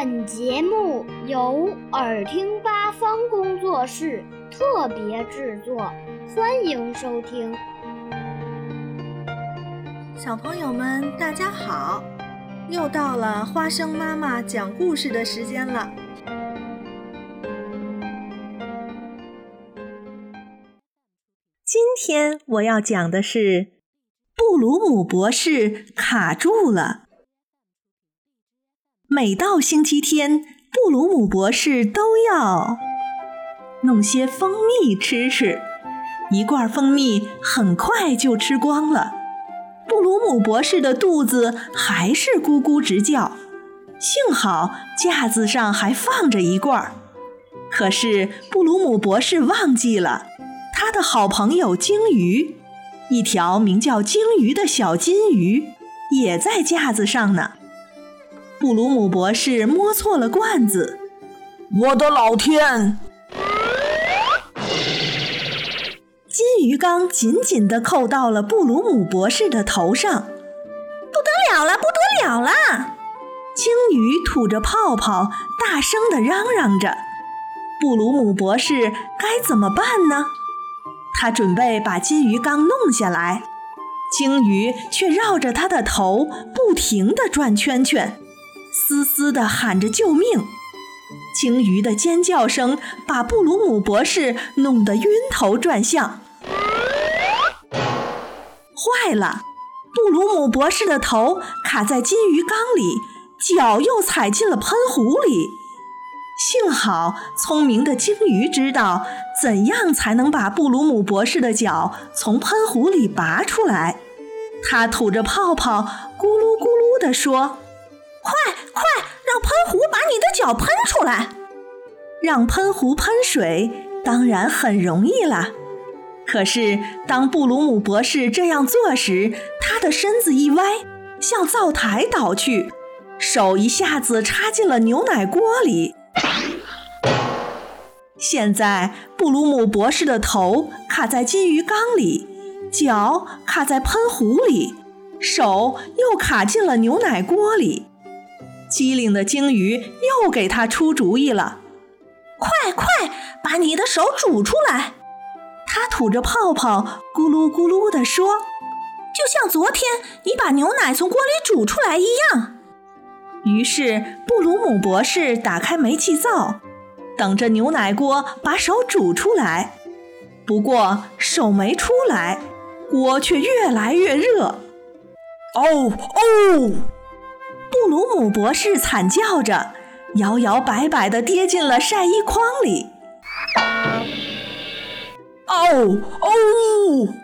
本节目由耳听八方工作室特别制作，欢迎收听。小朋友们，大家好！又到了花生妈妈讲故事的时间了。今天我要讲的是布鲁姆博士卡住了。每到星期天，布鲁姆博士都要弄些蜂蜜吃吃。一罐蜂蜜很快就吃光了，布鲁姆博士的肚子还是咕咕直叫。幸好架子上还放着一罐儿，可是布鲁姆博士忘记了。他的好朋友鲸鱼，一条名叫鲸鱼的小金鱼，也在架子上呢。布鲁姆博士摸错了罐子，我的老天！金鱼缸紧紧地扣到了布鲁姆博士的头上，不得了了，不得了了！鲸鱼吐着泡泡，大声地嚷嚷着：“布鲁姆博士该怎么办呢？”他准备把金鱼缸弄下来，鲸鱼却绕着他的头不停地转圈圈，嘶嘶地喊着救命。鲸鱼的尖叫声把布鲁姆博士弄得晕头转向。坏了，布鲁姆博士的头卡在金鱼缸里，脚又踩进了喷壶里。幸好，聪明的鲸鱼知道怎样才能把布鲁姆博士的脚从喷壶里拔出来。它吐着泡泡，咕噜咕噜地说：“快快，让喷壶把你的脚喷出来！让喷壶喷水，当然很容易啦。可是，当布鲁姆博士这样做时，他的身子一歪，向灶台倒去，手一下子插进了牛奶锅里。”现在，布鲁姆博士的头卡在金鱼缸里，脚卡在喷壶里，手又卡进了牛奶锅里。机灵的鲸鱼又给他出主意了：“快快，把你的手煮出来！”他吐着泡泡，咕噜咕噜地说：“就像昨天你把牛奶从锅里煮出来一样。”于是，布鲁姆博士打开煤气灶。等着牛奶锅把手煮出来，不过手没出来，锅却越来越热。哦哦！布鲁姆博士惨叫着，摇摇摆摆地跌进了晒衣筐里。哦哦！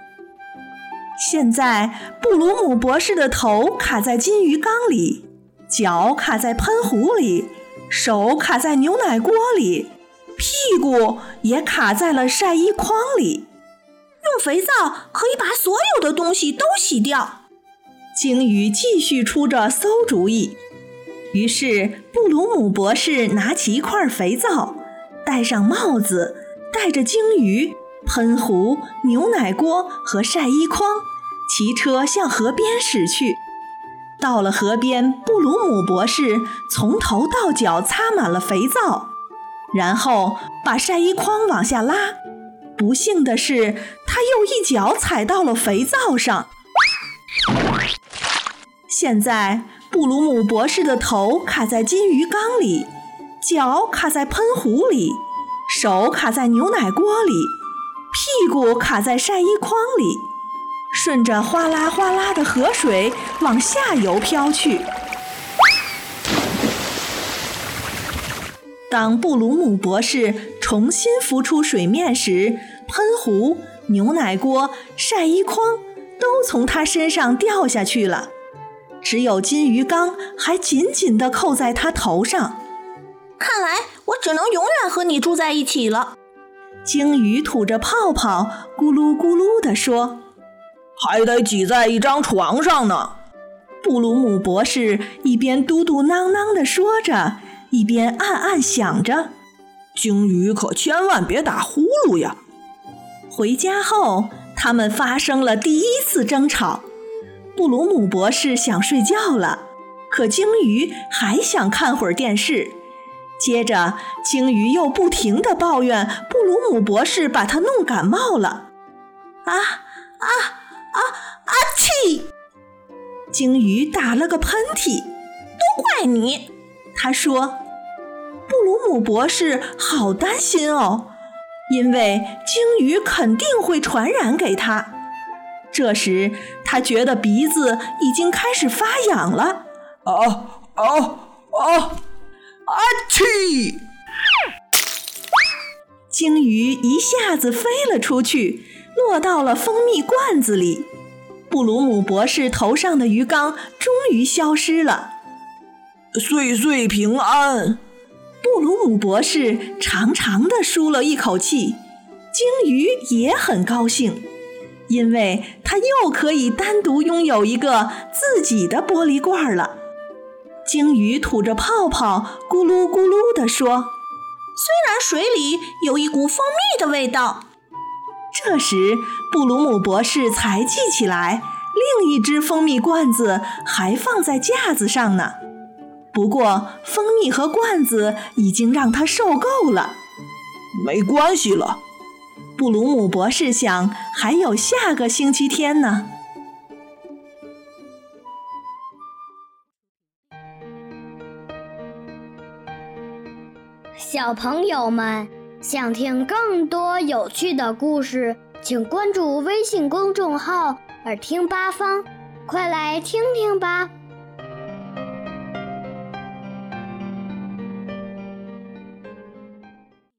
现在布鲁姆博士的头卡在金鱼缸里，脚卡在喷壶里。手卡在牛奶锅里，屁股也卡在了晒衣筐里。用肥皂可以把所有的东西都洗掉。鲸鱼继续出着馊主意。于是布鲁姆博士拿起一块肥皂，戴上帽子，带着鲸鱼、喷壶、牛奶锅和晒衣筐，骑车向河边驶去。到了河边，布鲁姆博士从头到脚擦满了肥皂，然后把晒衣筐往下拉。不幸的是，他又一脚踩到了肥皂上。现在，布鲁姆博士的头卡在金鱼缸里，脚卡在喷壶里，手卡在牛奶锅里，屁股卡在晒衣筐里。顺着哗啦哗啦的河水往下游飘去。当布鲁姆博士重新浮出水面时，喷壶、牛奶锅、晒衣筐都从他身上掉下去了，只有金鱼缸还紧紧地扣在他头上。看来我只能永远和你住在一起了。鲸鱼吐着泡泡，咕噜咕噜地说。还得挤在一张床上呢。布鲁姆博士一边嘟嘟囔囔地说着，一边暗暗想着：“鲸鱼可千万别打呼噜呀！”回家后，他们发生了第一次争吵。布鲁姆博士想睡觉了，可鲸鱼还想看会儿电视。接着，鲸鱼又不停地抱怨布鲁姆博士把它弄感冒了。啊啊啊啊！气！鲸鱼打了个喷嚏。都怪你！他说。布鲁姆博士好担心哦，因为鲸鱼肯定会传染给他。这时，他觉得鼻子已经开始发痒了。啊啊啊！啊气！鲸鱼一下子飞了出去，落到了蜂蜜罐子里。布鲁姆博士头上的鱼缸终于消失了。岁岁平安！布鲁姆博士长长的舒了一口气，鲸鱼也很高兴，因为它又可以单独拥有一个自己的玻璃罐了。鲸鱼吐着泡泡，咕噜咕噜地说：“虽然水里有一股蜂蜜的味道。”这时，布鲁姆博士才记起来，另一只蜂蜜罐子还放在架子上呢。不过，蜂蜜和罐子已经让他受够了。没关系了，布鲁姆博士想，还有下个星期天呢。小朋友们想听更多有趣的故事，请关注微信公众号“耳听八方”，快来听听吧。